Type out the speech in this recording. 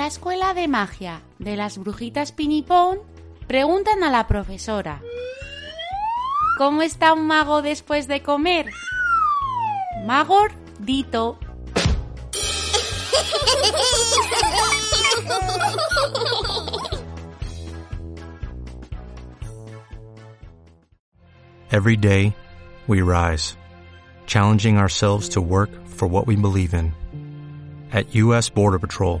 la escuela de magia de las brujitas Pinipón preguntan a la profesora ¿Cómo está un mago después de comer? Magor Dito. Every day, we rise, challenging ourselves to work for what we believe in. At U.S. Border Patrol,